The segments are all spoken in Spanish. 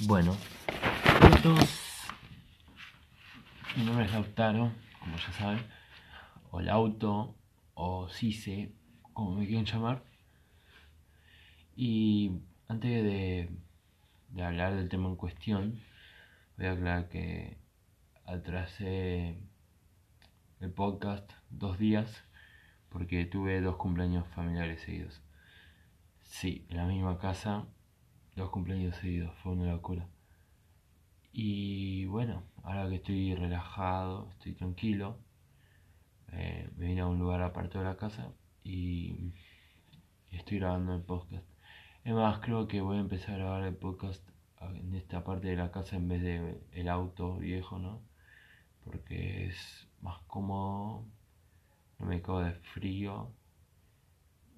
Bueno, estos. Mi nombre es Lautaro, como ya saben, o Lauto, o Cise, como me quieran llamar. Y antes de, de hablar del tema en cuestión, voy a aclarar que atrasé el podcast dos días porque tuve dos cumpleaños familiares seguidos. Sí, en la misma casa dos cumpleaños seguidos, fue una locura. Y bueno, ahora que estoy relajado, estoy tranquilo, eh, me vine a un lugar aparte de la casa y, estoy grabando el podcast. Es más, creo que voy a empezar a grabar el podcast en esta parte de la casa en vez de el auto viejo, ¿no? Porque es más cómodo, no me cago de frío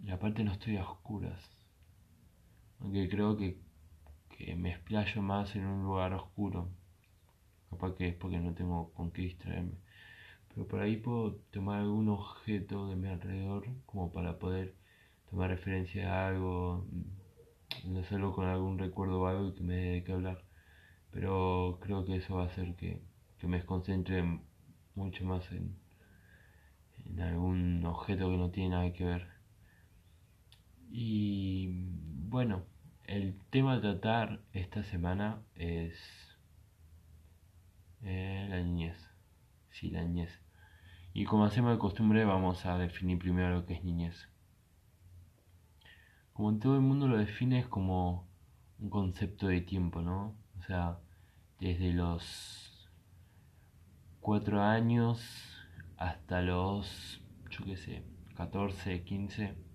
y aparte no estoy a oscuras. Aunque creo que que me explayo más en un lugar oscuro. Capaz que es porque no tengo con qué distraerme. Pero por ahí puedo tomar algún objeto de mi alrededor como para poder tomar referencia a algo, mm, hacerlo con algún recuerdo o algo que me dé qué hablar. Pero creo que eso va a hacer que, que me concentre mucho más en, en algún objeto que no tiene nada que ver. Y bueno, el tema a tratar esta semana es eh, la niñez. Sí, la niñez. Y como hacemos de costumbre, vamos a definir primero lo que es niñez. Como todo el mundo lo define, es como un concepto de tiempo, ¿no? O sea, desde los cuatro años hasta los, yo qué sé, 14, 15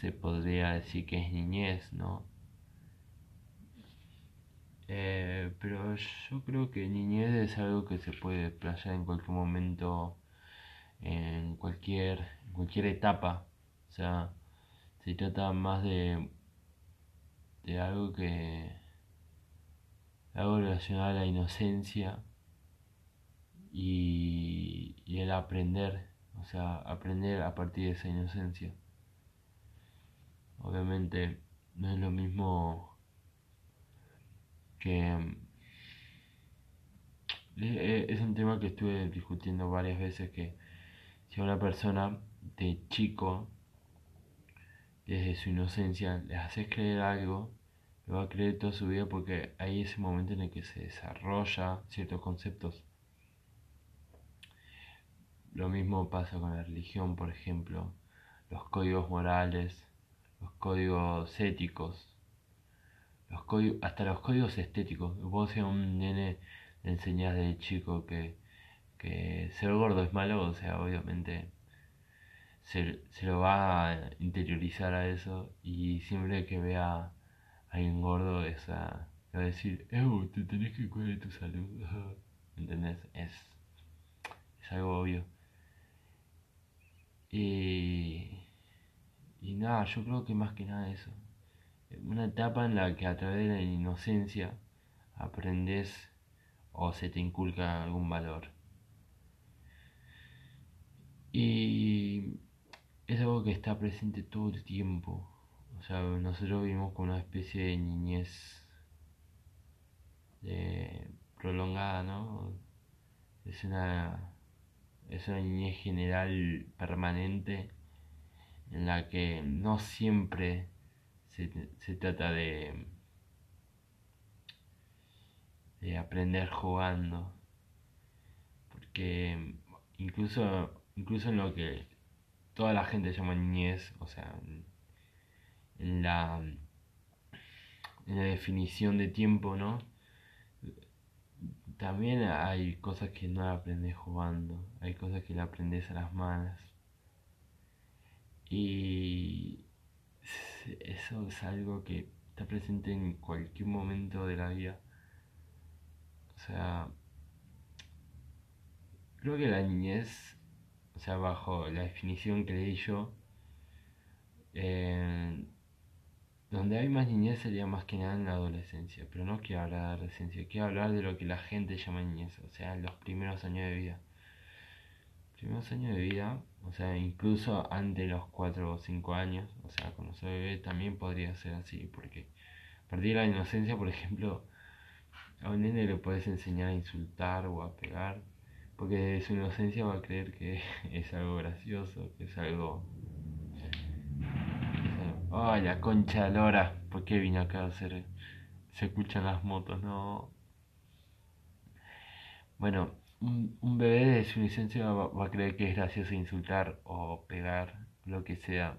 se podría decir que es niñez, ¿no? Eh, pero yo creo que niñez es algo que se puede desplayar en cualquier momento, en cualquier, cualquier etapa. O sea, se trata más de, de algo que. algo relacionado a la inocencia y, y el aprender. O sea, aprender a partir de esa inocencia. Obviamente no es lo mismo que... Eh, es un tema que estuve discutiendo varias veces que si a una persona de chico, desde su inocencia, le haces creer algo, lo va a creer toda su vida porque hay ese momento en el que se desarrolla ciertos conceptos. Lo mismo pasa con la religión, por ejemplo, los códigos morales, los códigos éticos, los códigos, hasta los códigos estéticos. Vos a un nene le enseñás de chico que, que ser gordo es malo, o sea, obviamente se, lo va a interiorizar a eso y siempre que vea a alguien gordo esa va a decir, eh, te tenés que cuidar de tu salud. ¿Entendés? Es, es algo obvio. Y y nada, yo creo que más que nada eso. Una etapa en la que a través de la inocencia aprendes o se te inculca algún valor. Y es algo que está presente todo el tiempo. O sea, nosotros vivimos con una especie de niñez prolongada, ¿no? Es una, es una niñez general permanente en la que no siempre se, trata de, de aprender jugando, porque incluso, incluso en lo que toda la gente llama niñez, o sea, en la, en la definición de tiempo, ¿no? También hay cosas que no aprendes jugando, hay cosas que le aprendes a las malas. Y eso es algo que está presente en cualquier momento de la vida. O sea, creo que la niñez, o sea, bajo la definición que leí yo, eh, donde hay más niñez sería más que nada en la adolescencia, pero no quiero hablar de adolescencia, quiero hablar de lo que la gente llama niñez, o sea, los primeros años de vida. Primeros años de vida o sea, incluso antes de los 4 o 5 años, o sea, cuando soy bebé también podría ser así, porque perdí la inocencia, por ejemplo, a un nene le puedes enseñar a insultar o a pegar, porque de su inocencia va a creer que es algo gracioso, que es algo... Ay, la concha de lora, ¿por qué vine acá a hacer... Se escuchan las motos, no... Bueno, un, bebé de su inocencia va, a creer que es gracioso insultar o pegar, lo que sea,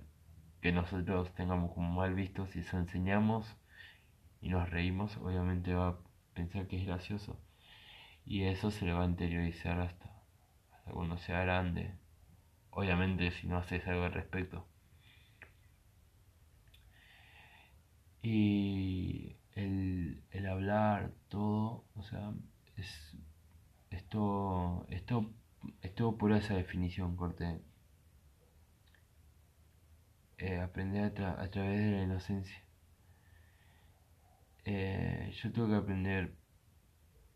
que nosotros tengamos como mal visto, si eso enseñamos y nos reímos, obviamente va a pensar que es gracioso. Y eso se le va a interiorizar hasta, cuando sea grande. Obviamente si no haces algo al respecto. Y el, el hablar, todo, o sea, es esto, esto, esto pura esa definición, corte. Eh, aprender a, través de la inocencia. Eh, yo tuve que aprender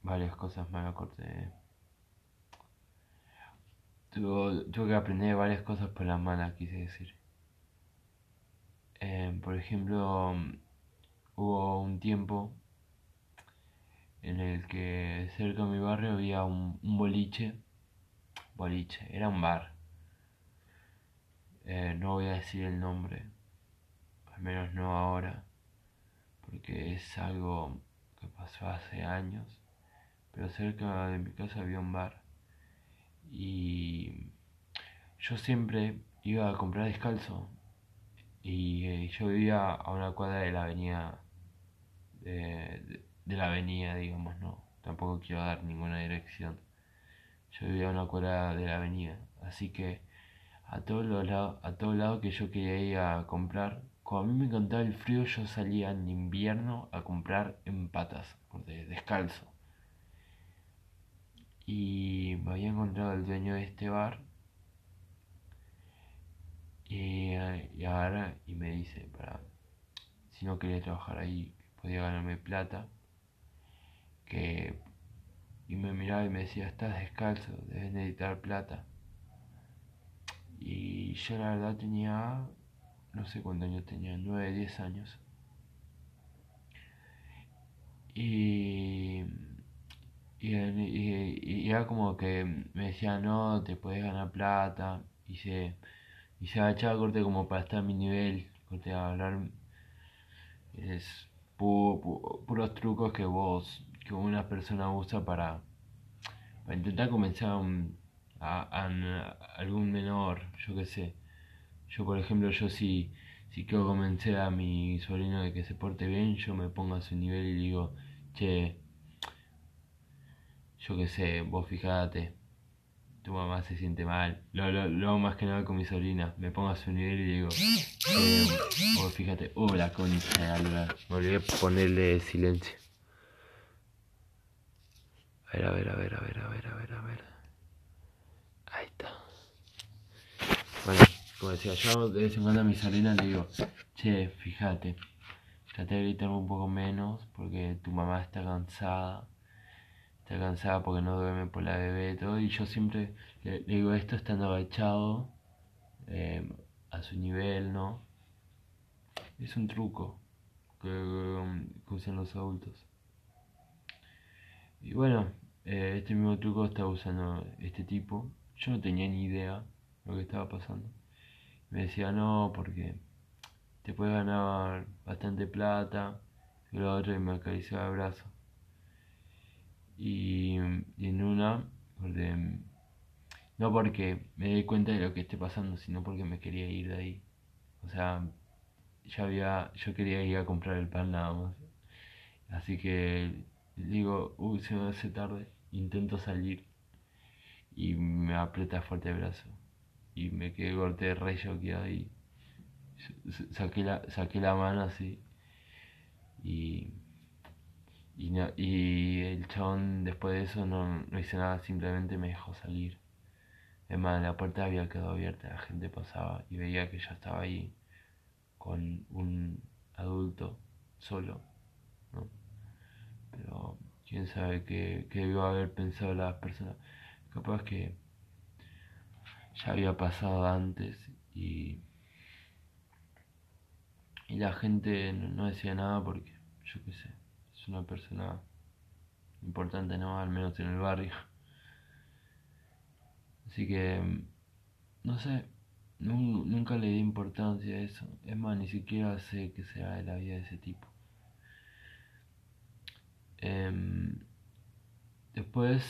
varias cosas más, corte. Tuve, tuve, que aprender varias cosas por la mala, quise decir. Eh, por ejemplo, hubo un tiempo en el que cerca de mi barrio había un, boliche. Boliche, era un bar. Eh, no voy a decir el nombre, al menos no ahora, porque es algo que pasó hace años. Pero cerca de mi casa había un bar y yo siempre iba a comprar descalzo y eh, yo vivía a una cuadra de la avenida de, la avenida, digamos, no. Tampoco quiero dar ninguna dirección. Yo vivía a una cuadra de la avenida, así que a todos los lados, a todos lados que yo quería ir a comprar, cuando a mí me encantaba el frío, yo salía en invierno a comprar en patas, descalzo. Y me había encontrado el dueño de este bar y, y ahora y me dice para si no quería trabajar ahí podía ganarme plata que y me miraba y me decía, estás descalzo, debes necesitar plata. Y yo la verdad tenía, no sé cuántos años tenía, 9, 10 años. Y, y, era como que me decía, no, te puedes ganar plata. Y se, y se agachaba corte como para estar a mi nivel, corte a hablar. Es puros trucos que vos que una persona usa para, intentar convencer a, algún menor, yo qué sé. Yo, por ejemplo, yo si, quiero convencer a mi sobrino de que se porte bien, yo me pongo a su nivel y digo, che, yo qué sé, vos fijate, tu mamá se siente mal. Lo, hago más que nada con mi sobrina. Me pongo a su nivel y digo, eh, vos fíjate, oh la concha Me olvidé ponerle silencio. Ver, a ver, a ver, a ver, a ver, a ver, a ver. Ahí está. Bueno, como decía, yo de vez en cuando a mi sobrina le digo, che, fíjate, trate de gritar un poco menos porque tu mamá está cansada. Está cansada porque no duerme por la bebé y todo. Y yo siempre le, digo esto estando agachado eh, a su nivel, ¿no? Es un truco que usan los adultos. Y bueno, eh, este mismo truco estaba usando este tipo. Yo no tenía ni idea de lo que estaba pasando. Me decía, no, porque te puedes ganar bastante plata. Y lo otro y me acariciaba el brazo. Y, en una, no porque me di cuenta de lo que esté pasando, sino porque me quería ir de ahí. O sea, ya había, yo quería ir a comprar el pan nada más. Así que digo, uy, se me hace tarde, intento salir y me aprieta fuerte el brazo. Y me quedé corte de rey choqueado y saqué la, saqué la mano así. Y, y, y el chabón después de eso no, no hice nada, simplemente me dejó salir. Además, la puerta había quedado abierta, la gente pasaba y veía que yo estaba ahí con un adulto solo, ¿no? Pero quién sabe qué, qué debió haber pensado las personas. Capaz que ya había pasado antes y, y la gente no, decía nada porque yo qué sé, es una persona importante, ¿no? Al menos en el barrio. Así que, no sé, nunca le di importancia a eso. Es más, ni siquiera sé que sea de la vida de ese tipo. Em, después,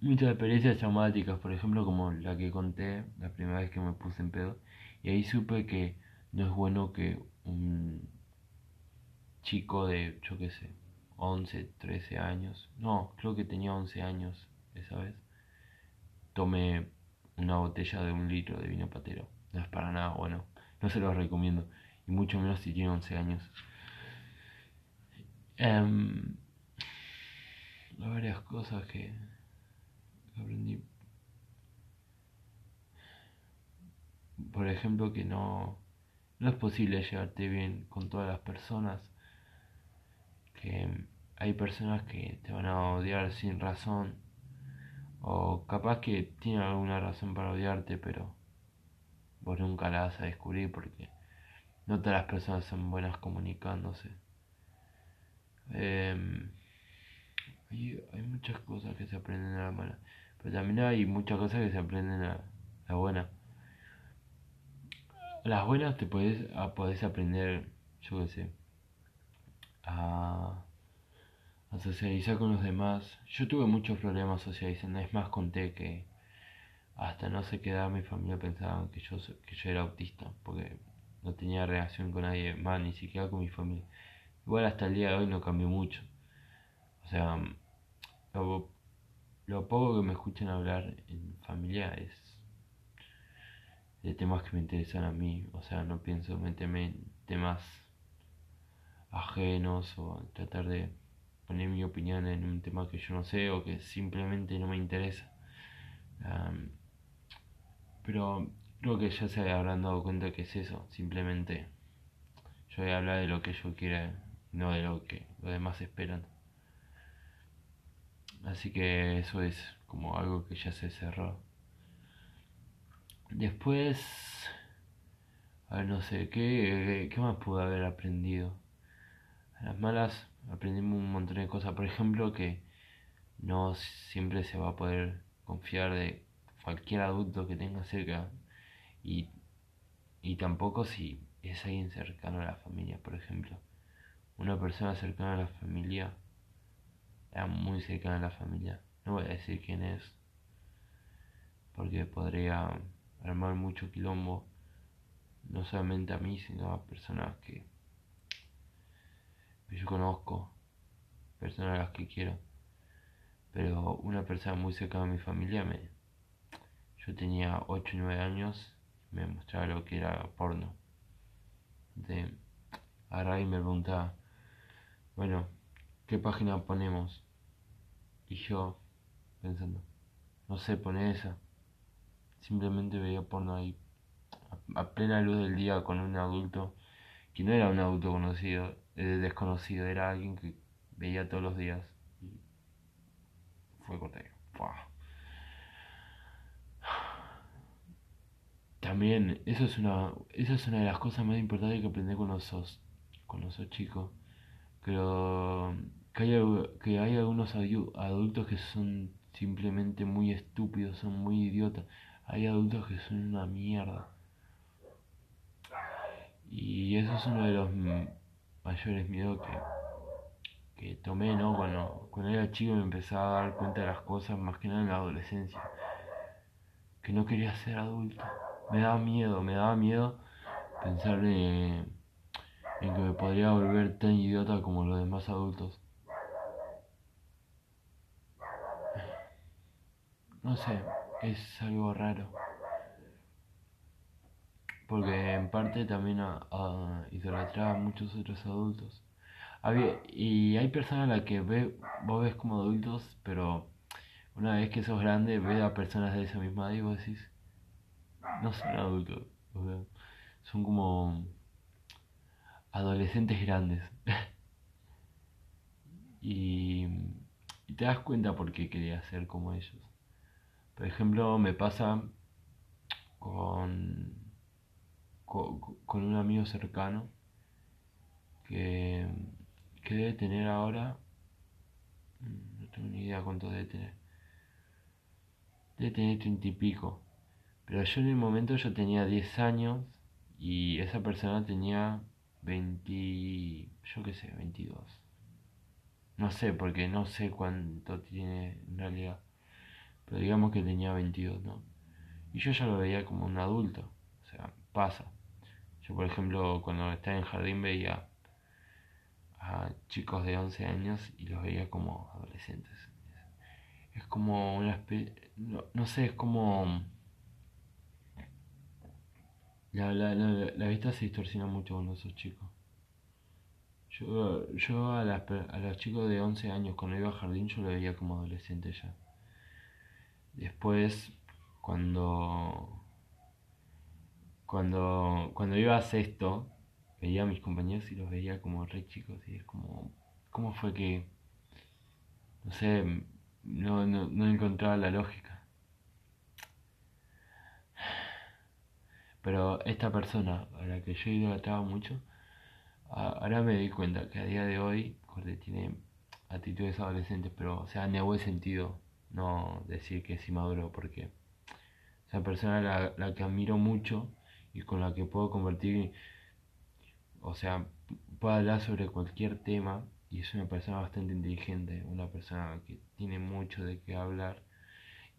muchas experiencias traumáticas, por ejemplo, como la que conté la primera vez que me puse en pedo. Y ahí supe que no es bueno que un chico de, yo qué sé, 11, 13 años, no, creo que tenía 11 años esa vez, tome una botella de un litro de vino patero. No es para nada bueno, no se lo recomiendo, y mucho menos si tiene 11 años. Um, varias cosas que aprendí. Por ejemplo, que no, no es posible llevarte bien con todas las personas que hay personas que te van a odiar sin razón o capaz que tienen alguna razón para odiarte pero vos nunca la vas a descubrir porque no todas las personas son buenas comunicándose em, hay, muchas cosas que se aprenden a la mala pero también hay muchas cosas que se aprenden a la buena las buenas te puedes, podés aprender yo qué sé a, socializar con los demás. Yo tuve muchos problemas socializando, es más conté que hasta no sé qué edad mi familia pensaban que yo, que yo era autista, porque no tenía relación con nadie más, ni siquiera con mi familia. Igual hasta el día de hoy no cambió mucho. O sea, lo, poco que me escuchan hablar en familia es de temas que me interesan a mí. O sea, no pienso meterme en temas ajenos o tratar de poner mi opinión en un tema que yo no sé o que simplemente no me interesa. pero creo que ya se habrán dado cuenta que es eso, simplemente yo voy a hablar de lo que yo quiera, no de lo que los demás esperan. Así que eso es como algo que ya se cerró. Después, a ver, no sé, ¿qué, qué más pude haber aprendido? A las malas aprendimos un montón de cosas. Por ejemplo, que no siempre se va a poder confiar de cualquier adulto que tenga cerca. Y, y tampoco si es alguien cercano a la familia, por ejemplo. Una persona cercana a la familia, era muy cercana a la familia. No voy a decir quién es, porque podría armar mucho quilombo, no solamente a mí, sino a personas que yo conozco, personas a las que quiero, pero una persona muy cercana a mi familia me... Yo tenía 8 o 9 años me mostraba lo que era porno. De agarrar y me preguntaba, bueno, ¿qué página ponemos? Y yo, pensando, no sé, pone esa. Simplemente veía porno ahí, a plena luz del día con un adulto, que no era un adulto conocido, eh, desconocido, era alguien que veía todos los días. Y fue corteo. También, eso es una, eso es una de las cosas más importantes que aprendí con los con los chicos. Creo que hay, que hay algunos adultos que son simplemente muy estúpidos, son muy idiotas. Hay adultos que son una mierda. Y eso es uno de los mayores miedos que, que tomé, ¿no? Cuando, cuando era chico me empezaba a dar cuenta de las cosas, más que nada en la adolescencia. Que no quería ser adulto. Me daba miedo, me daba miedo pensar en, en que me podría volver tan idiota como los demás adultos. No sé, es algo raro porque en parte también a, a idolatraba a muchos otros adultos. Y hay personas a las que ve, vos ves como adultos, pero una vez que sos grande, ves a personas de esa misma edad y vos decís, no son adultos, son como adolescentes grandes. y, te das cuenta por qué quería ser como ellos. Por ejemplo, me pasa con con, un amigo cercano que que debe tener ahora, no tengo ni idea cuánto debe tener. Debe tener treinta y pico. Pero yo en el momento yo tenía 10 años y esa persona tenía 20, yo qué sé, 22. No sé, porque no sé cuánto tiene en realidad. Pero digamos que tenía 22, ¿no? Y yo ya lo veía como un adulto. O sea, pasa. Yo, por ejemplo, cuando estaba en jardín veía a chicos de 11 años y los veía como adolescentes. Es como una especie... No, sé, es como... La, la, la, vista se distorsiona mucho con esos chicos. Yo, yo a, a los chicos de 11 años cuando iba a jardín yo lo veía como adolescente ya. Después, cuando, cuando, cuando iba a sexto, veía a mis compañeros y los veía como re chicos y es como, ¿cómo fue que, no sé, no, no, no encontraba la lógica? Pero esta persona a la que yo idolatraba mucho, ahora me di cuenta que a día de hoy, tiene actitudes adolescentes, pero, o sea, en el buen sentido, no decir que es inmaduro, porque esa persona la, la que admiro mucho y con la que puedo convertir, o sea, puedo hablar sobre cualquier tema y es una persona bastante inteligente, una persona que tiene mucho de qué hablar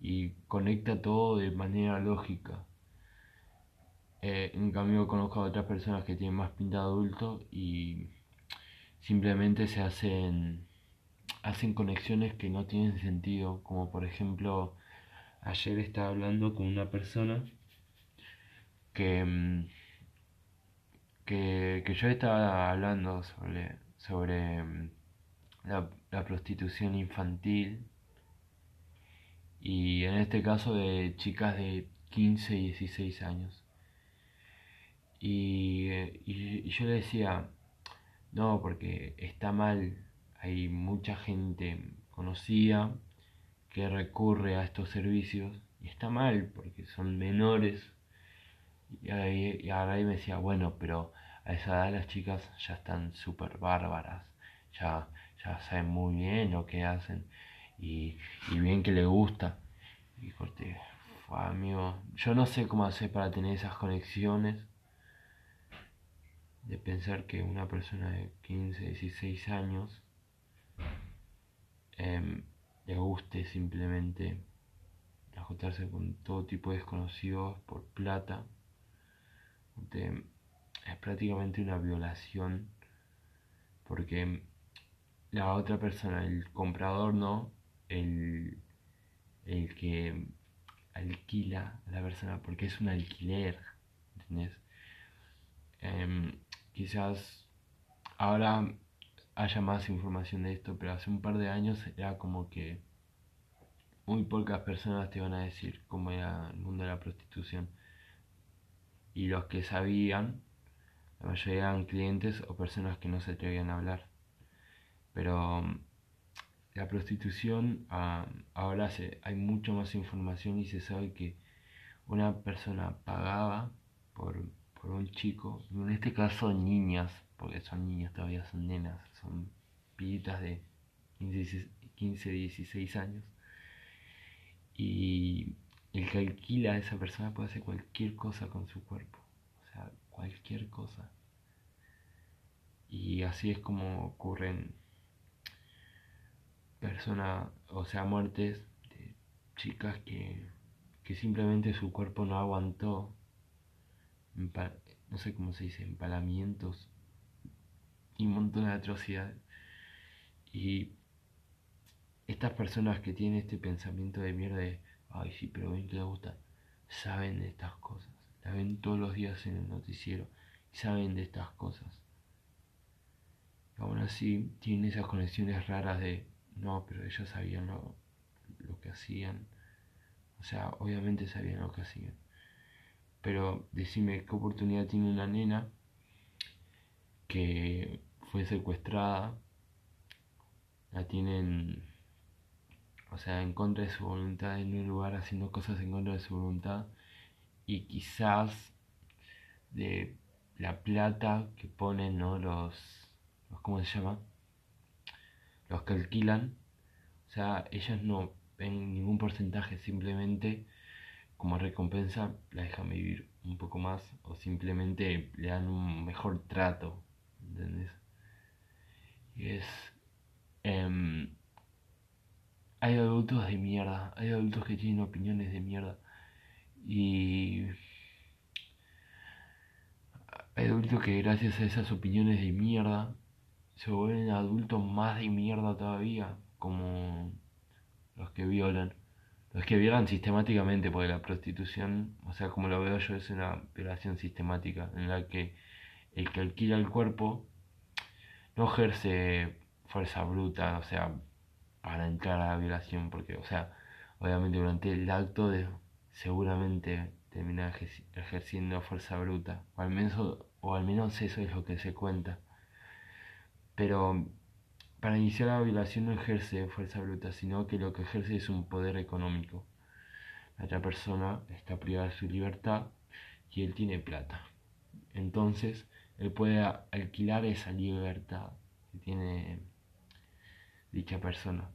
y conecta todo de manera lógica. Eh, en cambio conozco a otras personas que tienen más pinta de adulto y simplemente se hacen hacen conexiones que no tienen sentido, como por ejemplo ayer estaba hablando con una persona que, mm, que, yo estaba hablando sobre, sobre mm, la, la prostitución infantil y en este caso de chicas de 15 y 16 años. Y, yo le decía, no, porque está mal, hay mucha gente conocida que recurre a estos servicios y está mal porque son menores. Y, ahí, y ahora ahí me decía, bueno, pero a esa edad las chicas ya están súper bárbaras, ya, ya saben muy bien lo que hacen y, y bien que le gusta. Y corté, amigo, yo no sé cómo hacer para tener esas conexiones de pensar que una persona de 15, 16 años em, le guste simplemente ajustarse con todo tipo de desconocidos por plata. es prácticamente una violación porque la otra persona, el comprador no, el, el que alquila a la persona, porque es un alquiler, quizás ahora haya más información de esto, pero hace un par de años era como que muy pocas personas te iban a decir cómo era el mundo de la prostitución. Y los que sabían, la mayoría eran clientes o personas que no se atrevían a hablar. Pero mm, la prostitución ah, ahora se, hay mucho más información y se sabe que una persona pagaba por por un chico, en este caso niñas, porque son niñas todavía, son nenas, son pibitas de 15, 16 años. Y el que alquila a esa persona puede hacer cualquier cosa con su cuerpo, o sea, cualquier cosa. Y así es como ocurren personas, o sea, muertes de chicas que, que simplemente su cuerpo no aguantó no sé cómo se dice, empalamientos y un montón de atrocidades. Y estas personas que tienen este pensamiento de mierda de, ay sí, pero ven que les gusta, saben de estas cosas, la ven todos los días en el noticiero y saben de estas cosas. Aún así tienen esas conexiones raras de, no, pero ellos sabían lo, lo que hacían. O sea, obviamente sabían lo que hacían. Pero decime qué oportunidad tiene una nena que fue secuestrada, la tienen, o sea, en contra de su voluntad en un lugar haciendo cosas en contra de su voluntad y quizás de la plata que ponen, ¿no? Los, los ¿cómo se llama? los que alquilan, o sea, ellos no ven ningún porcentaje, simplemente como recompensa la dejan vivir un poco más o simplemente le dan un mejor trato, ¿entendés? Y es... Em, hay adultos de mierda, hay adultos que tienen opiniones de mierda y hay adultos que gracias a esas opiniones de mierda se vuelven adultos más de mierda todavía, como los que violan. Los que violan sistemáticamente, porque la prostitución, o sea, como lo veo yo, es una violación sistemática en la que el que alquila el cuerpo no ejerce fuerza bruta, o sea, para entrar a la violación, porque, o sea, obviamente durante el acto de, seguramente termina ejerciendo fuerza bruta, o al menos, o al menos eso es lo que se cuenta. Pero para iniciar la violación no ejerce fuerza bruta, sino que lo que ejerce es un poder económico. La otra persona está privada de su libertad y él tiene plata. Entonces, él puede alquilar esa libertad que tiene dicha persona.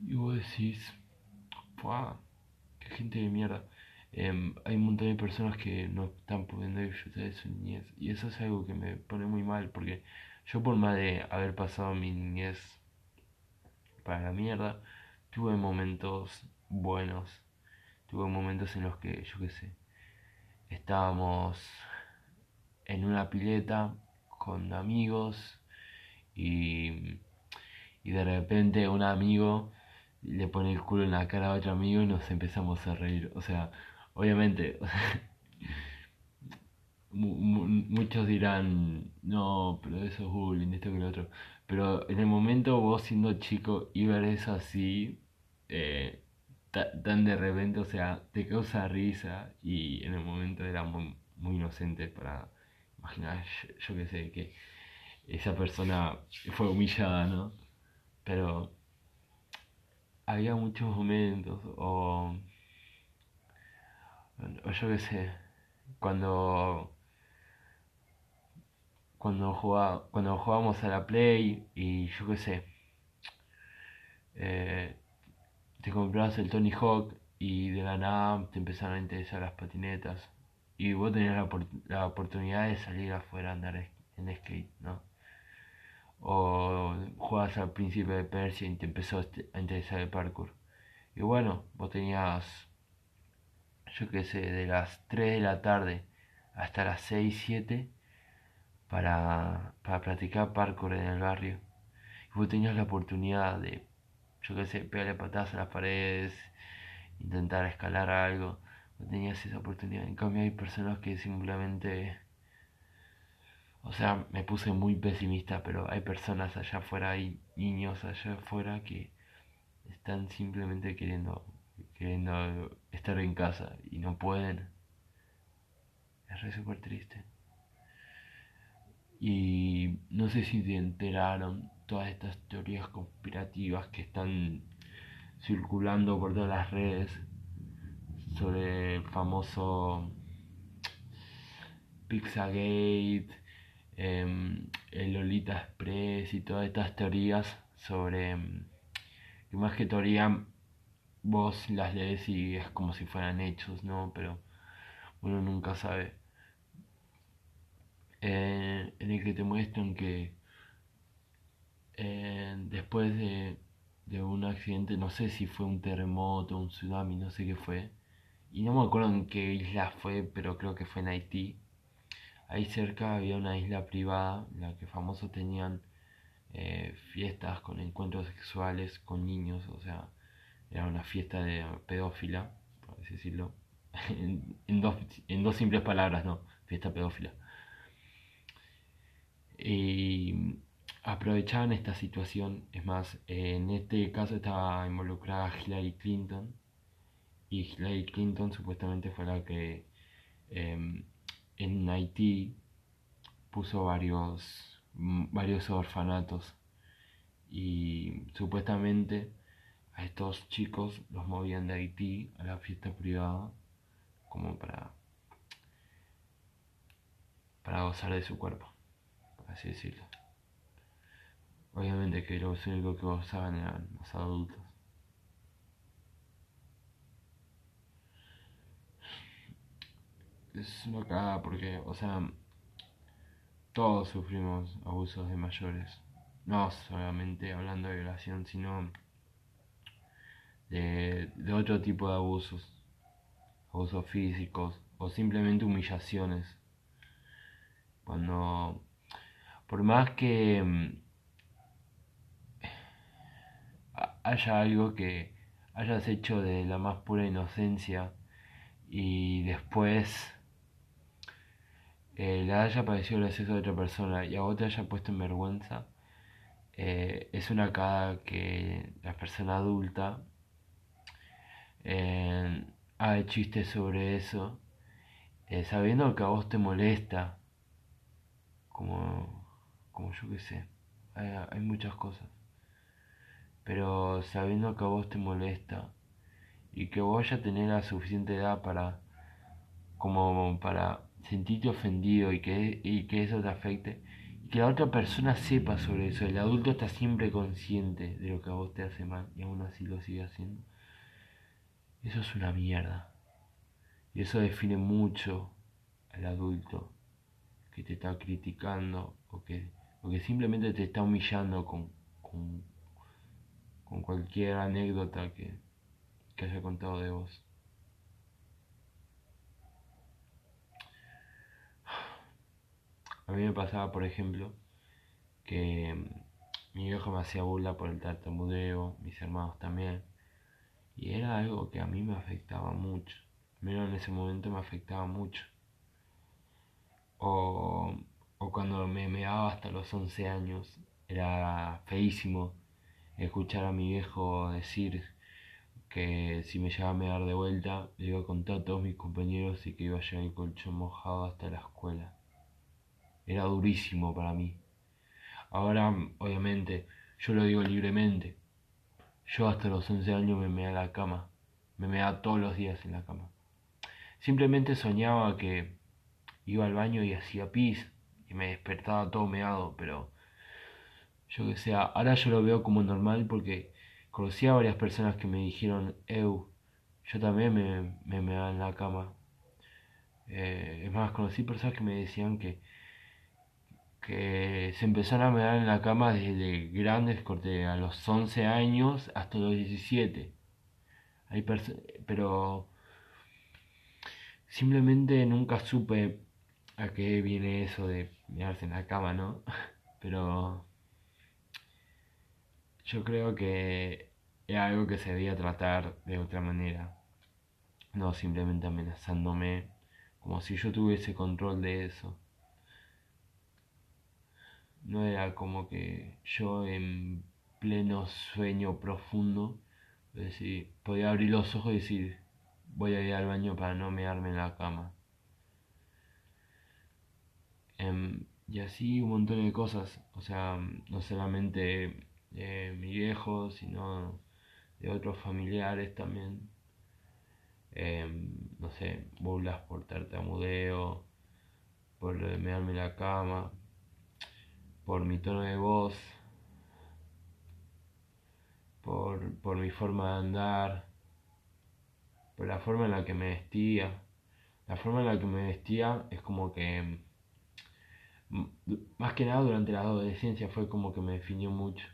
Y vos decís, ¡qué gente de mierda! Em, hay un montón de personas que no están pudiendo disfrutar de su niñez. Y eso es algo que me pone muy mal porque yo por más de haber pasado mi niñez para la mierda, tuve momentos buenos. Tuve momentos en los que, yo qué sé, estábamos en una pileta con amigos y, y de repente un amigo le pone el culo en la cara a otro amigo y nos empezamos a reír. O sea, obviamente, muchos dirán, no, pero eso es bullying, esto que lo otro. Pero en el momento vos siendo chico y ver eso así, eh, tan de repente, o sea, te causa risa y en el momento era muy, muy inocente para imaginar, yo, que sé, que esa persona fue humillada, ¿no? Pero había muchos momentos, o, o yo que sé, cuando cuando, jugaba, cuando jugábamos a la Play y yo qué sé, eh, te comprabas el Tony Hawk y de la nada te empezaron a interesar las patinetas y vos tenías la, la oportunidad de salir afuera a andar en skate, ¿no? O jugabas al Príncipe de Persia y te empezó a interesar el parkour. Y bueno, vos tenías, yo qué sé, de las 3 de la tarde hasta las 6, 7 para, para practicar parkour en el barrio. Y vos tenías la oportunidad de, yo qué sé, pegarle patadas a las paredes, intentar escalar algo. Vos tenías esa oportunidad. En cambio hay personas que simplemente... O sea, me puse muy pesimista, pero hay personas allá afuera, hay niños allá afuera que están simplemente queriendo, queriendo estar en casa y no pueden. Es re súper triste. Y no sé si se enteraron todas estas teorías conspirativas que están circulando por todas las redes sobre el famoso Pizzagate, em, el Lolita Express y todas estas teorías sobre em, que más que teoría vos las lees y es como si fueran hechos, ¿no? Pero uno nunca sabe. Eh, en el que te muestran que eh, después de, de, un accidente, no sé si fue un terremoto, un tsunami, no sé qué fue, y no me acuerdo en qué isla fue, pero creo que fue en Haití. Ahí cerca había una isla privada en la que famosos tenían eh, fiestas con encuentros sexuales con niños, o sea, era una fiesta de pedófila, por así decirlo, en, dos, en dos simples palabras, ¿no? Fiesta pedófila y aprovechaban esta situación. Es más, en este caso estaba involucrada Hillary Clinton y Hillary Clinton supuestamente fue la que em, en Haití puso varios, varios orfanatos y supuestamente a estos chicos los movían de Haití a la fiesta privada como para para gozar de su cuerpo así decirlo. obviamente que lo único que usaban eran los adultos. Es una cagada porque, o sea, todos sufrimos abusos de mayores. No solamente hablando de violación, sino de, de otro tipo de abusos. Abusos físicos o simplemente humillaciones. Cuando, por más que mm, haya algo que hayas hecho de la más pura inocencia y después eh, le haya parecido el exceso de otra persona y a vos te haya puesto en vergüenza, eh, es una cara que la persona adulta eh, haga chistes sobre eso, eh, sabiendo que a vos te molesta, como, como yo que sé, hay, muchas cosas, pero sabiendo que a vos te molesta y que vos ya tenés la suficiente edad para, como para sentirte ofendido y que, y que eso te afecte, y que la otra persona sepa sobre eso, el adulto está siempre consciente de lo que a vos te hace mal y aún así lo sigue haciendo. Eso es una mierda. Y eso define mucho al adulto que te está criticando o que, o que simplemente te está humillando con, con, con cualquier anécdota que, que haya contado de vos. A mí me pasaba, por ejemplo, que mi viejo me hacía burla por el tartamudeo, mis hermanos también. Y era algo que a mí me afectaba mucho. Menos en ese momento me afectaba mucho. O, o cuando me meaba hasta los 11 años, era feísimo escuchar a mi viejo decir que si me llevaba a mear de vuelta, le iba a contar a todos mis compañeros y que iba a llevar el colchón mojado hasta la escuela. Era durísimo para mí. Ahora, obviamente, yo lo digo libremente. Yo hasta los 11 años me meaba a la cama. Me meaba todos los días en la cama. Simplemente soñaba que iba al baño y hacía pis y me despertaba todo meado, pero yo que sé, ahora yo lo veo como normal porque conocí a varias personas que me dijeron, Eu, yo también me, me meaba en la cama. Eh, es más, conocí personas que me decían que, que se empezaron a mear en la cama desde grandes, corte, a los 11 años hasta los 17. Hay pero simplemente nunca supe a qué viene eso de mearse en la cama, ¿no? Pero yo creo que es algo que se debía tratar de otra manera, no simplemente amenazándome, como si yo tuviese control de eso. No era como que yo en pleno sueño profundo, decir, podía abrir los ojos y decir, voy a ir al baño para no mearme en la cama. Em, y así un montón de cosas, o sea, no solamente de mi viejo, sino de otros familiares también. Em, no sé, burlas por tartamudeo, por mearme la cama, por mi tono de voz, por, por mi forma de andar, por la forma en la que me vestía. La forma en la que me vestía es como que, más que nada durante la adolescencia fue como que me definió mucho.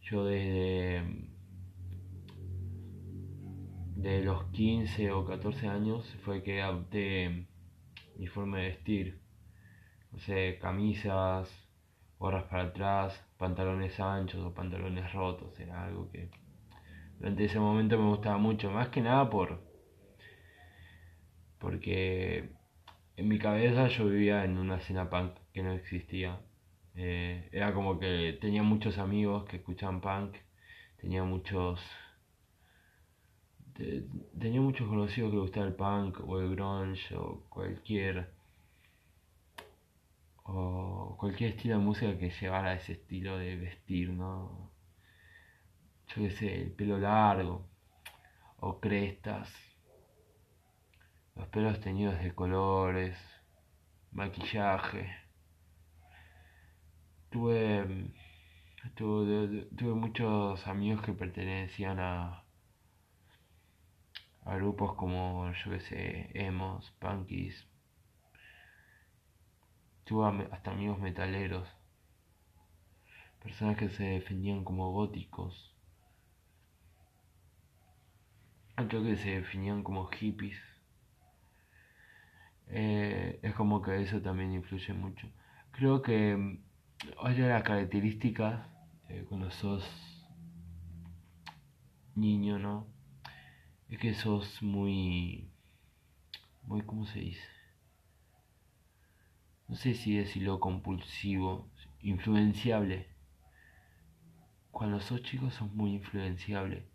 Yo desde de los 15 o 14 años fue que adopté mi forma de vestir. O sea, camisas, gorras para atrás, pantalones anchos o pantalones rotos. Era algo que durante ese momento me gustaba mucho. Más que nada por. Porque en mi cabeza yo vivía en una escena punk que no existía. Eh, era como que tenía muchos amigos que escuchaban punk, tenía muchos tenía muchos conocidos que gustaba el punk o el grunge o cualquier o cualquier estilo de música que llevara ese estilo de vestir, ¿no? Yo qué sé, el pelo largo o crestas, los pelos teñidos de colores, maquillaje tuve tuve, muchos amigos que pertenecían a, grupos como, yo que sé, emos, punkies. Tuve hasta amigos metaleros, personas que se defendían como góticos, otros que se definían como hippies. Eh, es como que eso también influye mucho. Creo que mm, de las características eh, cuando sos niño, ¿no? Es que sos muy, muy, ¿cómo se dice? No sé si decirlo compulsivo, influenciable. Cuando sos chico sos muy influenciable,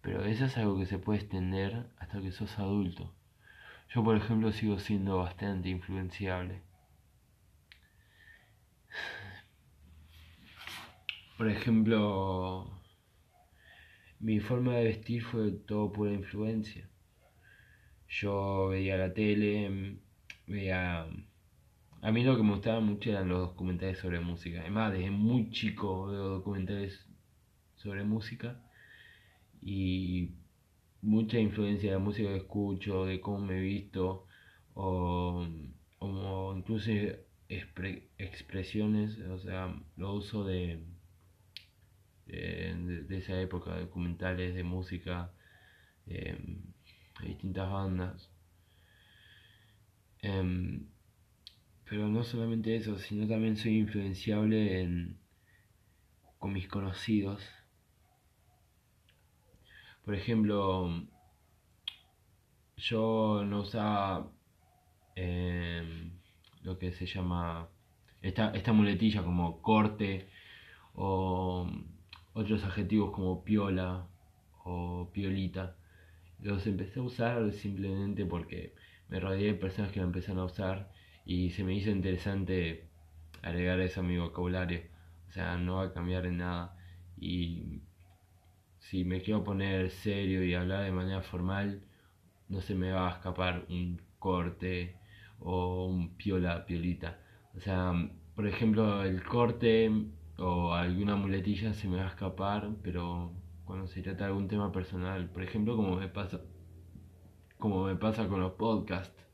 pero eso es algo que se puede extender hasta que sos adulto. Yo, por ejemplo, sigo siendo bastante influenciable. Por ejemplo, mi forma de vestir fue todo pura influencia. Yo veía la tele, veía... A mí lo que me gustaba mucho eran los documentales sobre música. Además, desde muy chico veo documentales sobre música y mucha influencia de la música que escucho, de cómo me he visto, o, o incluso expresiones, o sea, lo uso de, de, esa época, documentales de música, de distintas bandas. Em, pero no solamente eso, sino también soy influenciable en, con mis conocidos por ejemplo, yo no usaba em, lo que se llama esta, esta muletilla como corte o otros adjetivos como piola o piolita. Los empecé a usar simplemente porque me rodeé de personas que lo empezaron a usar y se me hizo interesante agregar eso a mi vocabulario. O sea, no va a cambiar en nada. Si me quiero poner serio y hablar de manera formal, no se me va a escapar un corte o un piola, piolita. O sea, por ejemplo, el corte o alguna muletilla se me va a escapar, pero cuando se trata de algún tema personal, por ejemplo, como me pasa como me pasa con los podcasts.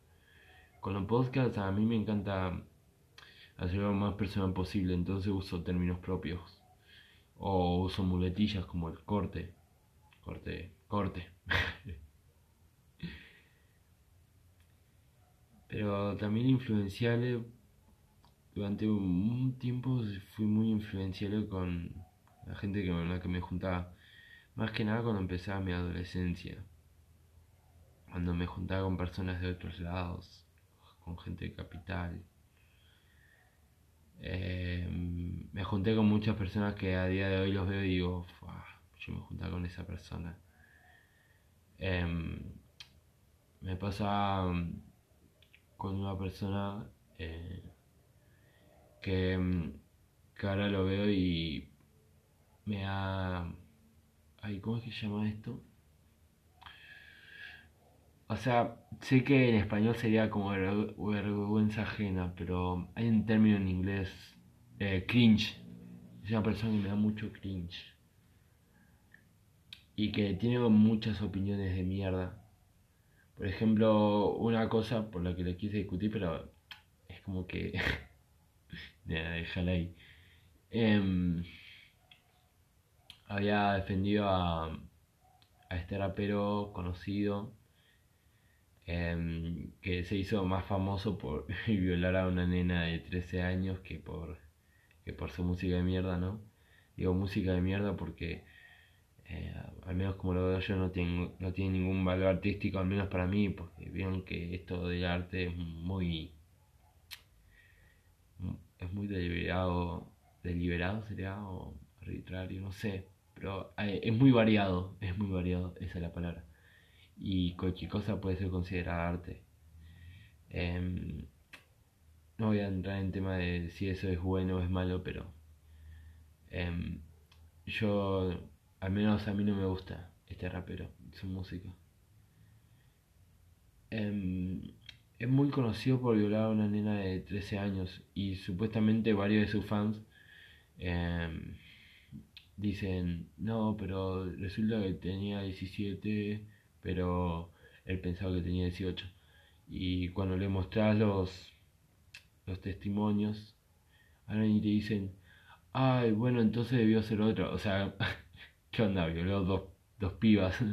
Con los podcasts a mí me encanta hacerlo lo más personal posible, entonces uso términos propios o uso muletillas como el corte, corte, corte. Pero también influenciable, durante un tiempo fui muy influenciable con la gente con la que me juntaba. Más que nada cuando empezaba mi adolescencia. Cuando me juntaba con personas de otros lados, con gente de capital. Eh, junté con muchas personas que a día de hoy los veo y digo, yo me juntaba con esa persona. Em, me pasa mm, con una persona eh, que, mm, que, ahora lo veo y me ha... Ay, ¿Cómo es que se llama esto? O sea, sé que en español sería como vergüenza ajena, pero hay un término en inglés, eh, cringe. Es una persona que me da mucho cringe. Y que tiene muchas opiniones de mierda. Por ejemplo, una cosa por la que le quise discutir, pero es como que... déjala ahí. Em, había defendido a, a este rapero conocido Em, que se hizo más famoso por violar a una nena de 13 años que por, por su música de mierda, ¿no? Digo música de mierda porque, eh, al menos como lo veo yo, no, tengo, no tiene ningún valor artístico, al menos para mí, porque vieron que esto del arte es muy... es muy deliberado, deliberado sería, o arbitrario, no sé, pero eh, es muy variado, es muy variado, esa es la palabra y cualquier cosa puede ser considerada arte. Em, no voy a entrar en tema de si eso es bueno o es malo, pero em, yo, al menos a mí no me gusta este rapero, su música. Em, es muy conocido por violar a una nena de 13 años y supuestamente varios de sus fans dicen, no, pero resulta que tenía 17, pero él pensaba que tenía 18. Y cuando le mostrás los, los testimonios, ahora y te dicen, ay, bueno, entonces debió ser otro. O sea, ¿qué onda? Violó dos, dos pibas.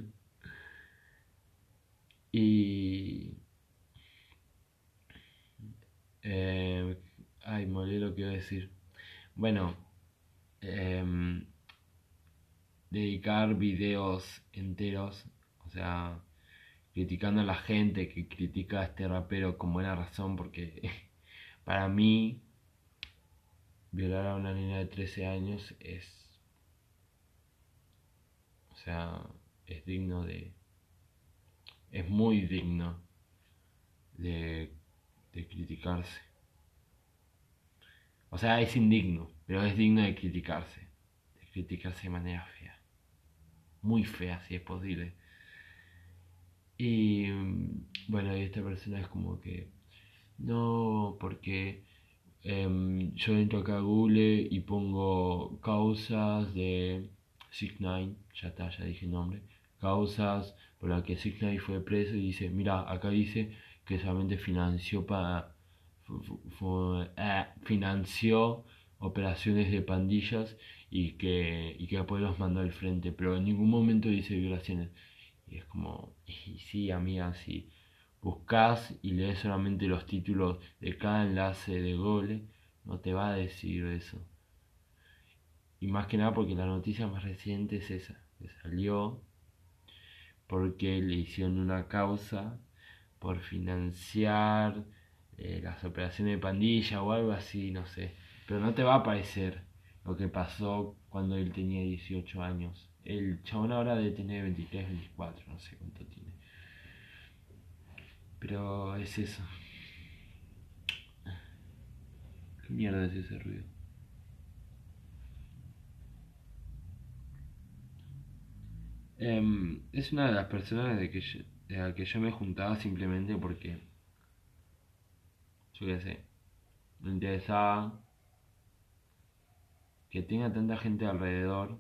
y... Eh, ay, molé lo que iba a decir. Bueno, em, dedicar videos enteros, o sea, criticando a la gente que critica a este rapero con buena razón, porque para mí violar a una niña de 13 años es, o sea, es digno de, es muy digno de, de criticarse. O sea, es indigno, pero es digno de criticarse, de criticarse de manera fea muy fea si es posible. Y bueno, esta persona es como que, no, porque em, yo entro acá a Google y pongo causas de 6 9 ya está, ya dije el nombre, causas por las que 6 9 fue preso y dice, mira, acá dice que solamente financió para eh, financió operaciones de pandillas y que, y que después los mandó al frente, pero en ningún momento dice violaciones. Y es como, y sí, amiga, si buscas y lees solamente los títulos de cada enlace de Google, no te va a decir eso. Y más que nada porque la noticia más reciente es esa, que salió porque le hicieron una causa por financiar eh, las operaciones de pandilla o algo así, no sé. Pero no te va a aparecer lo que pasó cuando él tenía 18 años. El chabón ahora debe tener 23, 24, no sé cuánto tiene. Pero es eso. ¿Qué mierda es ese ruido? Em, es una de las personas de, que de la que yo me juntaba simplemente porque, yo qué sé, me interesaba que tenga tanta gente alrededor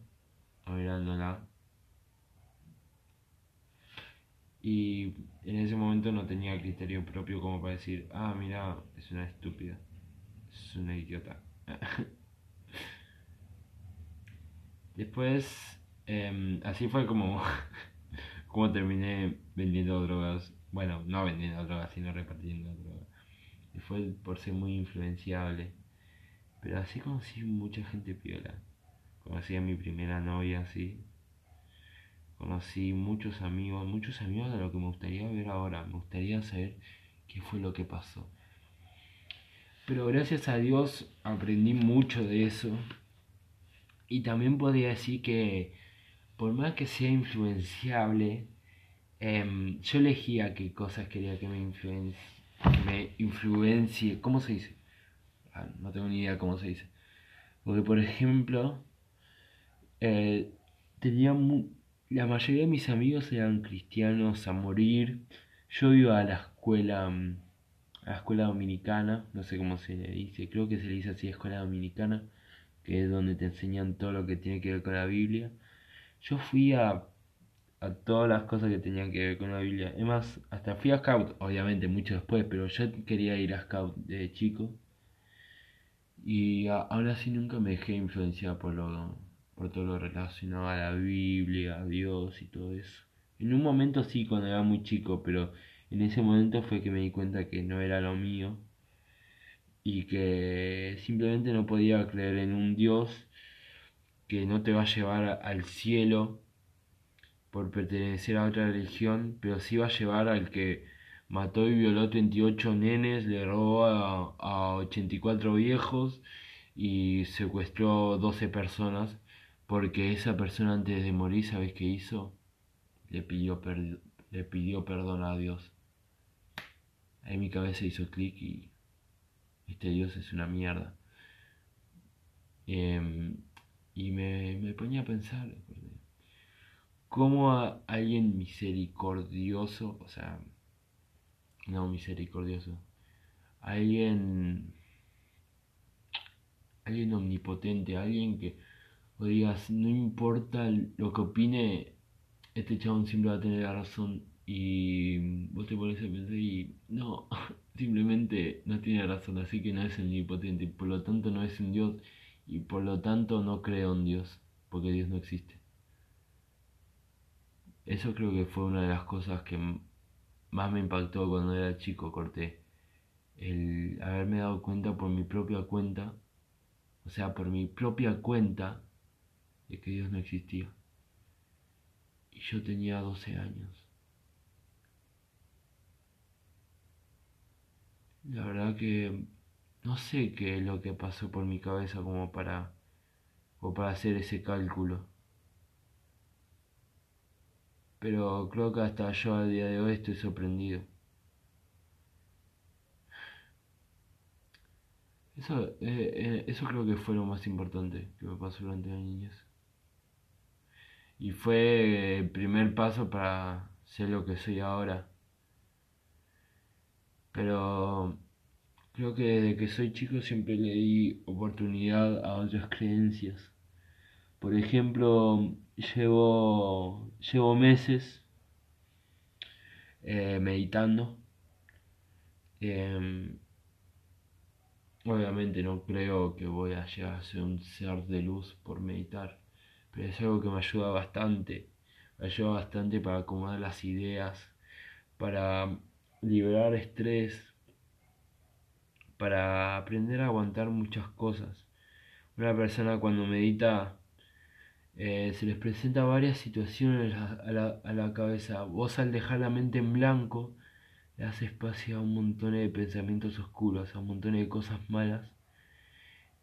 mirándola. Y en ese momento no tenía criterio propio como para decir, ah, mira, es una estúpida, es una idiota. Después, em, así fue como, como terminé vendiendo drogas. Bueno, no vendiendo drogas, sino repartiendo drogas. Y fue por ser muy influenciable. Pero así conocí mucha gente piola. Conocí a mi primera novia así. Conocí muchos amigos, muchos amigos de lo que me gustaría ver ahora. Me gustaría saber qué fue lo que pasó. Pero gracias a Dios aprendí mucho de eso. Y también podría decir que por más que sea influenciable, em, yo elegía qué cosas quería que me influencie. ¿Cómo se dice? Ah, no tengo ni idea cómo se dice. Porque, por ejemplo, eh, tenía la mayoría de mis amigos eran cristianos a morir. Yo iba a la escuela, mm, a la escuela dominicana, no sé cómo se le dice, creo que se le dice así, escuela dominicana, que es donde te enseñan todo lo que tiene que ver con la Biblia. Yo fui a, a todas las cosas que tenían que ver con la Biblia. Es más, hasta fui a Scout, obviamente mucho después, pero yo quería ir a Scout de chico. Y ahora sí nunca me dejé influenciar por, lo, por todo lo relacionado a la Biblia, a Dios y todo eso. En un momento sí, cuando era muy chico, pero en ese momento fue que me di cuenta que no era lo mío y que simplemente no podía creer en un Dios que no te va a llevar al cielo por pertenecer a otra religión, pero sí va a llevar al que mató y violó 38 nenes, le robó a, a 84 viejos y secuestró 12 personas porque esa persona antes de morir, ¿sabes qué hizo? Le pidió, le pidió perdón a Dios. Ahí mi cabeza hizo clic y este Dios es una mierda. Em, y me, me, ponía a pensar, ¿cómo alguien misericordioso, o sea, no misericordioso. Alguien, alguien omnipotente, alguien que o digas, no importa lo que opine, este chabón siempre va a tener la razón y vos te pones a pensar y no, simplemente no tiene razón, así que no es omnipotente, y por lo tanto no es un Dios y por lo tanto no creo en Dios, porque Dios no existe. Eso creo que fue una de las cosas que más me impactó cuando era chico, corté. El haberme dado cuenta por mi propia cuenta, o sea, por mi propia cuenta, de que Dios no existía. Y yo tenía 12 años. La verdad que no sé qué es lo que pasó por mi cabeza como para, o para hacer ese cálculo. Pero creo que hasta yo a día de hoy estoy sorprendido. Eso, eh, eh, eso creo que fue lo más importante que me pasó durante la niñez. Y fue el primer paso para ser lo que soy ahora. Pero creo que desde que soy chico siempre le di oportunidad a otras creencias. Por ejemplo, llevo, llevo meses eh, meditando. Em, obviamente no creo que voy a llegar a ser un ser de luz por meditar pero es algo que me ayuda bastante, me ayuda bastante para acomodar las ideas, para liberar estrés, para aprender a aguantar muchas cosas. Una persona cuando medita eh, se les presenta varias situaciones a la, a la cabeza. Vos al dejar la mente en blanco, le das espacio a un montón de pensamientos oscuros, a un montón de cosas malas,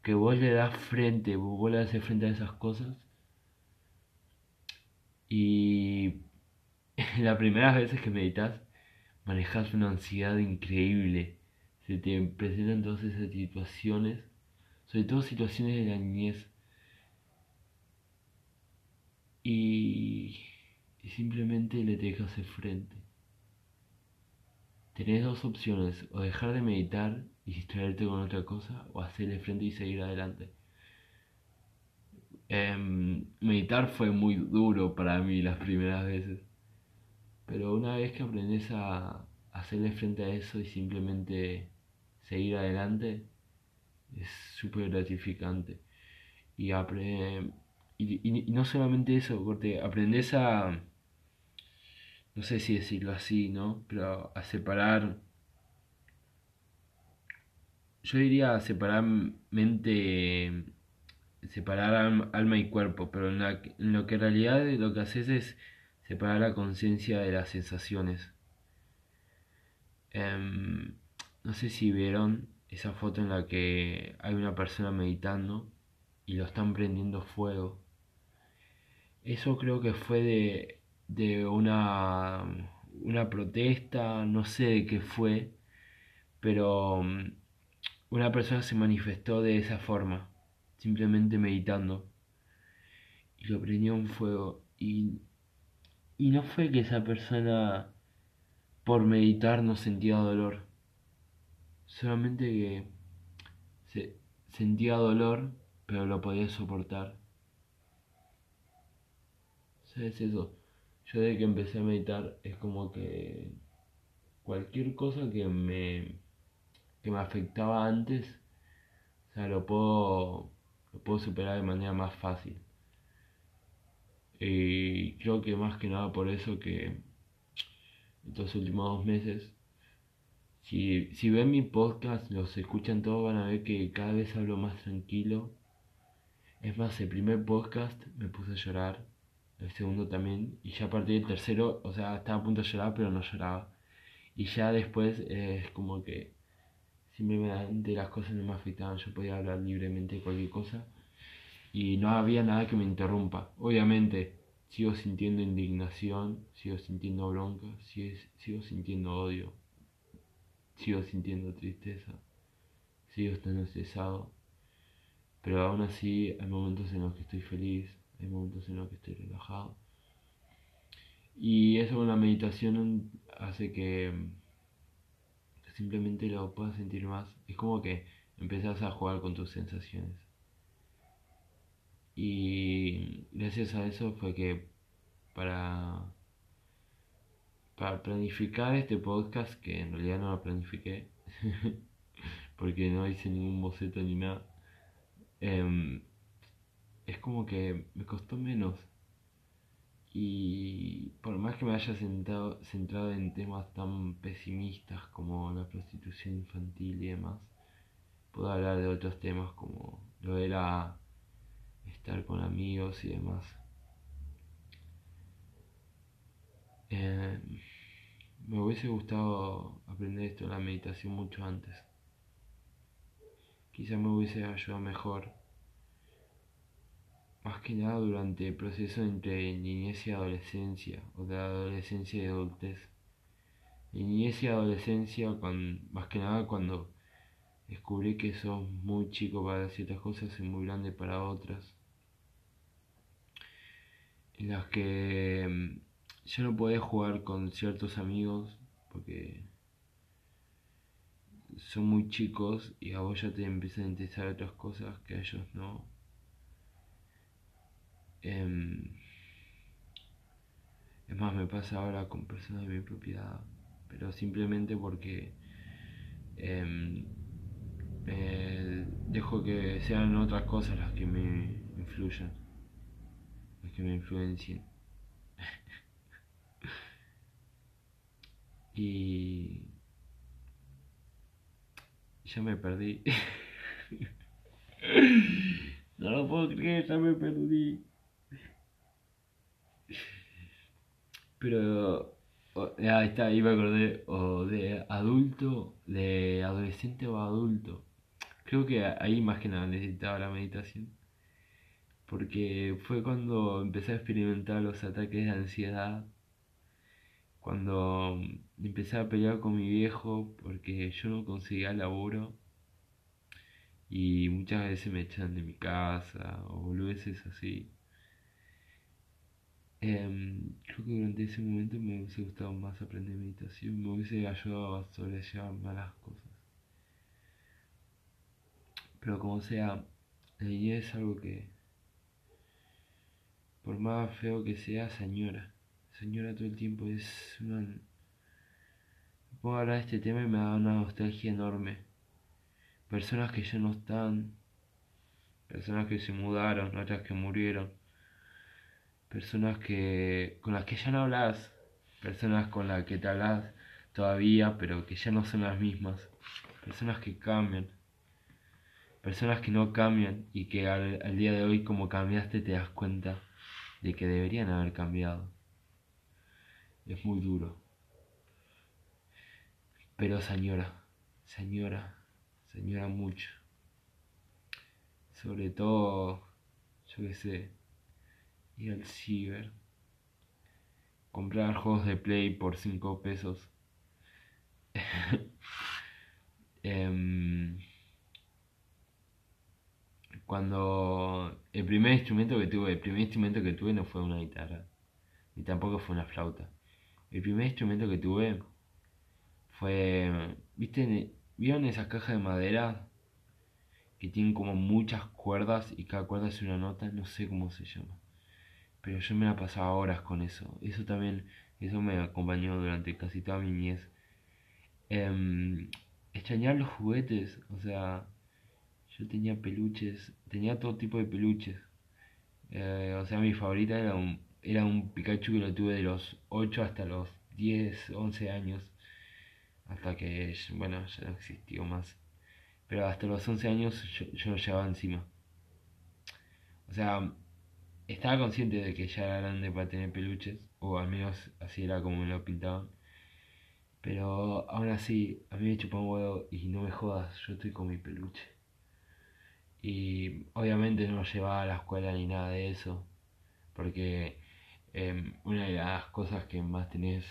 que vos le das frente, vos le das frente a esas cosas y las primeras veces que meditas, manejas una ansiedad increíble. Se te presentan todas esas situaciones, sobre todo situaciones de la niñez. Y, simplemente le dejas hacer frente. Tenés dos opciones, o dejar de meditar y distraerte con otra cosa, o hacerle frente y seguir adelante. Em, meditar fue muy duro para mí las primeras veces. Pero una vez que aprendes a hacerle frente a eso y simplemente seguir adelante, es súper gratificante. Y, y, no solamente eso, porque aprendes a, no sé si decirlo así, ¿no? Pero a separar, yo diría a separar mente separar alma y cuerpo, pero en, lo que en realidad lo que haces es separar la conciencia de las sensaciones. Em, no sé si vieron esa foto en la que hay una persona meditando y lo están prendiendo fuego. Eso creo que fue de, de una, una protesta, no sé de qué fue, pero mm, una persona se manifestó de esa forma simplemente meditando. Y lo prendió en fuego. Y, y no fue que esa persona por meditar no sentía dolor. Solamente que se, sentía dolor, pero lo podía soportar. ¿Sabes eso? Yo desde que empecé a meditar es como que cualquier cosa que me, que me afectaba antes, o sea, lo puedo lo puedo superar de manera más fácil. Y creo que más que nada por eso que estos últimos dos meses, si, si ven mi podcast, los escuchan todos, van a ver que cada vez hablo más tranquilo. Es más, el primer podcast me puse a llorar, el segundo también, y ya a partir del tercero, o sea, estaba a punto de llorar, pero no lloraba. Y ya después es como que simplemente las cosas no me afectaban, yo podía hablar libremente de cualquier cosa y no había nada que me interrumpa. Obviamente sigo sintiendo indignación, sigo sintiendo bronca, sigo, sintiendo odio, sigo sintiendo tristeza, sigo estando estresado, pero aún así hay momentos en los que estoy feliz, hay momentos en los que estoy relajado. Y eso con la meditación hace que simplemente lo puedas sentir más. Es como que empezás a jugar con tus sensaciones. Y gracias a eso fue que para, para planificar este podcast, que en realidad no lo planifiqué, porque no hice ningún boceto ni nada, em, es como que me costó menos. Y por más que me haya sentado, centrado en temas tan pesimistas como la prostitución infantil y demás, puedo hablar de otros temas como lo era estar con amigos y demás. Eh, me hubiese gustado aprender esto de la meditación mucho antes. Quizá me hubiese ayudado mejor. Más que nada durante el proceso entre niñez y adolescencia, o de adolescencia y adultez. niñez y adolescencia, más que nada cuando descubrí que sos muy chico para ciertas cosas y muy grande para otras. En las que mm, ya no podés jugar con ciertos amigos porque son muy chicos y a vos ya te empiezan a interesar otras cosas que a ellos no. Em, es más, me pasa ahora con personas de mi propiedad, pero simplemente porque em, dejo que sean otras cosas las que me influyan, las que me influencien. y ya me perdí. no lo puedo creer, ya me perdí. Pero ahí está, ahí me acordé, o de adulto, de adolescente o adulto. Creo que ahí más que nada necesitaba la meditación. Porque fue cuando empecé a experimentar los ataques de ansiedad. Cuando empecé a pelear con mi viejo porque yo no conseguía laburo. Y muchas veces me echan de mi casa o boludeces así. Em, creo que durante ese momento me hubiese gustado más aprender meditación, me hubiese ayudado a sobrellevar malas cosas. Pero como sea, la niñez es algo que, por más feo que sea, señora. Señora todo el tiempo es una... Puedo hablar de este tema y me da una nostalgia enorme. Personas que ya no están, personas que se mudaron, otras que murieron, personas que con las que ya no hablas, personas con las que te hablas todavía, pero que ya no son las mismas, personas que cambian personas que no cambian y que al, día de hoy como cambiaste te das cuenta de que deberían haber cambiado. Es muy duro. Pero señora, señora, señora mucho. Sobre todo, yo qué sé, ir al ciber, comprar juegos de play por 5 pesos. Em, cuando el primer instrumento que tuve, el primer instrumento que tuve no fue una guitarra, ni tampoco fue una flauta. El primer instrumento que tuve fue, ¿viste? ¿Vieron esas cajas de madera que tienen como muchas cuerdas y cada cuerda es una nota? No sé cómo se llama. Pero yo me la pasaba horas con eso. Eso también, eso me acompañó durante casi toda mi niñez. Eh, extrañar los juguetes, o sea, yo tenía peluches, tenía todo tipo de peluches. Eh, o sea, mi favorita era un, era un Pikachu que lo tuve de los 8 hasta los 10, 11 años. Hasta que, bueno, ya no existió más. Pero hasta los 11 años yo, yo lo llevaba encima. O sea, estaba consciente de que ya era grande para tener peluches. O al menos así era como me lo pintaban. Pero aún así, a mí me chupó un huevo y no me jodas, yo estoy con mi peluche. Y obviamente no llevaba a la escuela ni nada de eso, porque em, una de las cosas que más tenés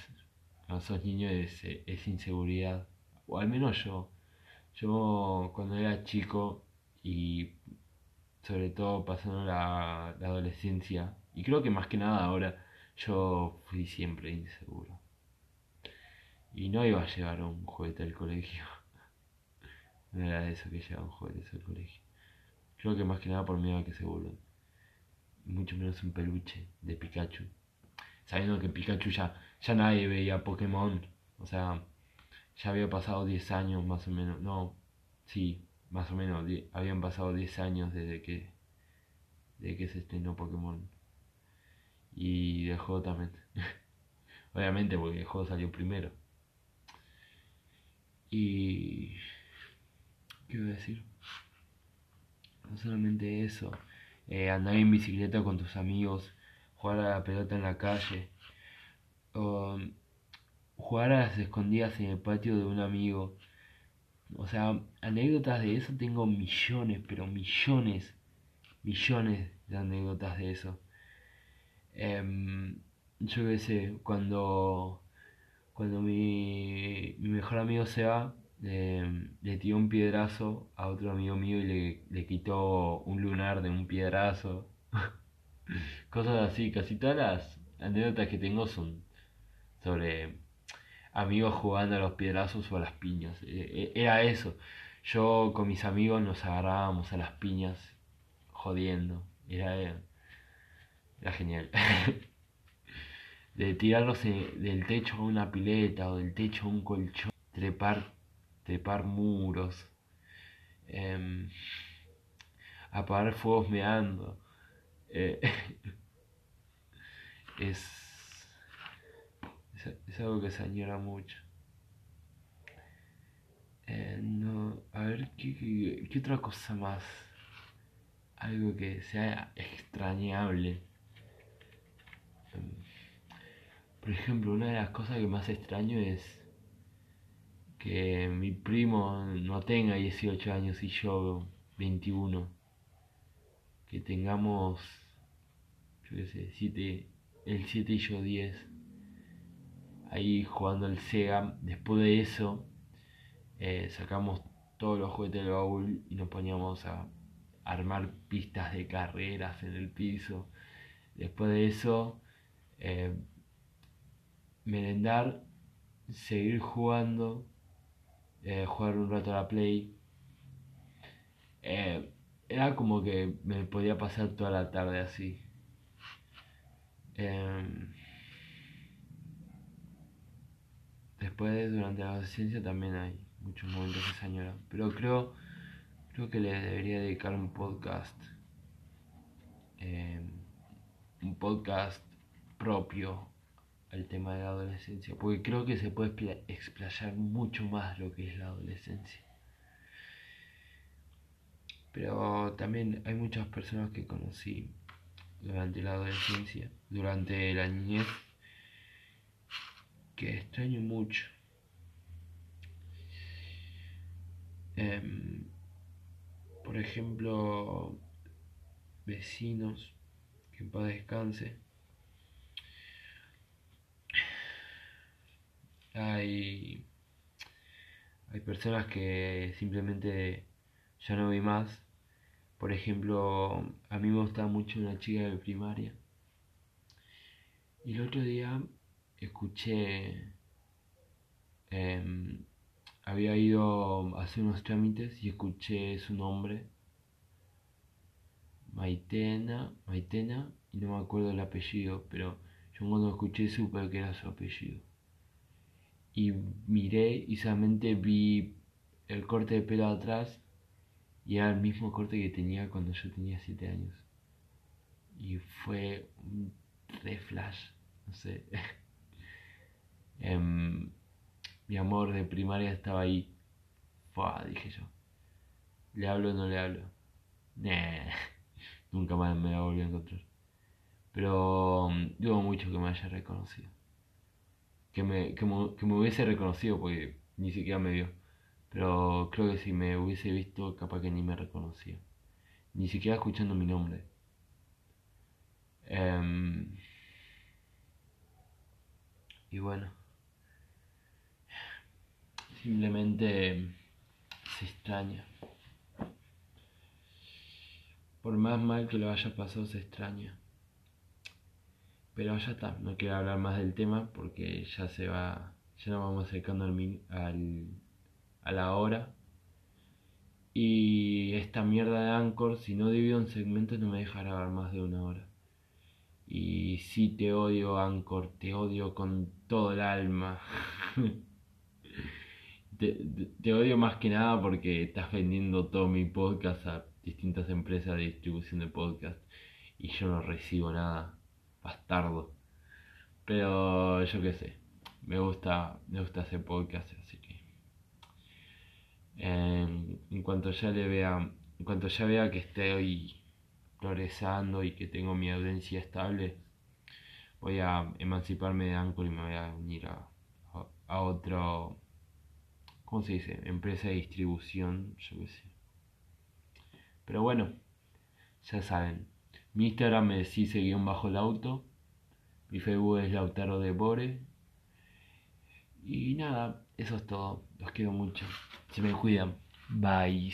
a esos niños es, inseguridad, o al menos yo. Yo cuando era chico y sobre todo pasando la, adolescencia, y creo que más que nada ahora, yo fui siempre inseguro. Y no iba a llevar un juguete al colegio. No era de eso que llevaba un juguete al colegio. Creo que más que nada por miedo a que se vuelvan. mucho menos un peluche de Pikachu. Sabiendo que Pikachu ya, ya nadie veía Pokémon. O sea, ya había pasado 10 años más o menos. No, sí, más o menos. habían pasado 10 años desde que, desde que se estrenó Pokémon. Y dejó también. Obviamente porque el juego salió primero. Y... ¿Qué iba a decir? No solamente eso. Eh, andar en bicicleta con tus amigos. Jugar a la pelota en la calle. jugar a las escondidas en el patio de un amigo. O sea, anécdotas de eso tengo millones, pero millones, millones de anécdotas de eso. Em, yo qué sé, cuando, cuando mi, mi mejor amigo se va, le tiró un piedrazo a otro amigo mío y le, le quitó un lunar de un piedrazo. Cosas así, casi todas las anécdotas que tengo son sobre amigos jugando a los piedrazos o a las piñas. E, e, era eso. Yo con mis amigos nos agarrábamos a las piñas jodiendo. Era, era genial. de tirarnos del techo a una pileta o del techo a un colchón, trepar, trepar muros, eh, apagar fuegos meando. Eh, es, es, algo que se añora mucho. Eh, no, a ver, ¿qué, ¿qué, otra cosa más? Algo que sea extrañable. Por ejemplo, una de las cosas que más extraño es que mi primo no tenga 18 años y yo 21. Que tengamos, yo qué sé, siete, el 7 y yo 10. Ahí jugando al Sega. Después de eso, eh, sacamos todos los juguetes del baúl y nos poníamos a armar pistas de carreras en el piso. Después de eso, eh, merendar, seguir jugando, eh, jugar un rato a la play. Era como que me podía pasar toda la tarde así. Después, durante la adolescencia también hay muchos momentos que se. Pero creo, creo que le debería dedicar un podcast. Em, un podcast propio el tema de la adolescencia, porque creo que se puede explayar mucho más lo que es la adolescencia. Pero también hay muchas personas que conocí durante la adolescencia, durante la niñez, que extraño mucho. Em, por ejemplo, vecinos, que en paz descanse Hay, hay personas que simplemente ya no vi más. Por ejemplo, a mí me gustaba mucho una chica de primaria. Y el otro día escuché, em, había ido a hacer unos trámites y escuché su nombre, Maitena, Maitena, y no me acuerdo el apellido, pero yo cuando escuché supe que era su apellido y miré y solamente vi el corte de pelo atrás y era el mismo corte que tenía cuando yo tenía 7 años. Y fue un re flash, no sé. Em, mi amor de primaria estaba ahí. Fua, dije yo. ¿Le hablo o no le hablo? Nunca más me la volví a encontrar. Pero um, dudo mucho que me haya reconocido que me, que me, hubiese reconocido porque ni siquiera me vio. Pero creo que si me hubiese visto, capaz que ni me reconocía. Ni siquiera escuchando mi nombre. Em, y bueno. Simplemente se extraña. Por más mal que lo haya pasado, se extraña. Pero ya está, no quiero hablar más del tema porque ya se va, ya nos vamos acercando al, a la hora. Y esta mierda de Anchor, si no divido en segmentos, no me deja grabar más de una hora. Y sí te odio, Anchor, te odio con todo el alma. te, odio más que nada porque estás vendiendo todo mi podcast a distintas empresas de distribución de podcast y yo no recibo nada. Bastardo. Pero yo qué sé. Me gusta, me gusta hacer podcast, así que. En, en cuanto ya le vea. En cuanto ya vea que estoy progresando y que tengo mi audiencia estable, voy a emanciparme de Anchor y me voy a unir a, a, otro, ¿cómo se dice? Empresa de distribución, yo qué sé. Pero bueno, ya saben. Mi Instagram es guion bajo el auto. Mi Facebook es Lautaro de Bore. Y nada, eso es todo. Los quiero mucho. Se me cuidan. Bye.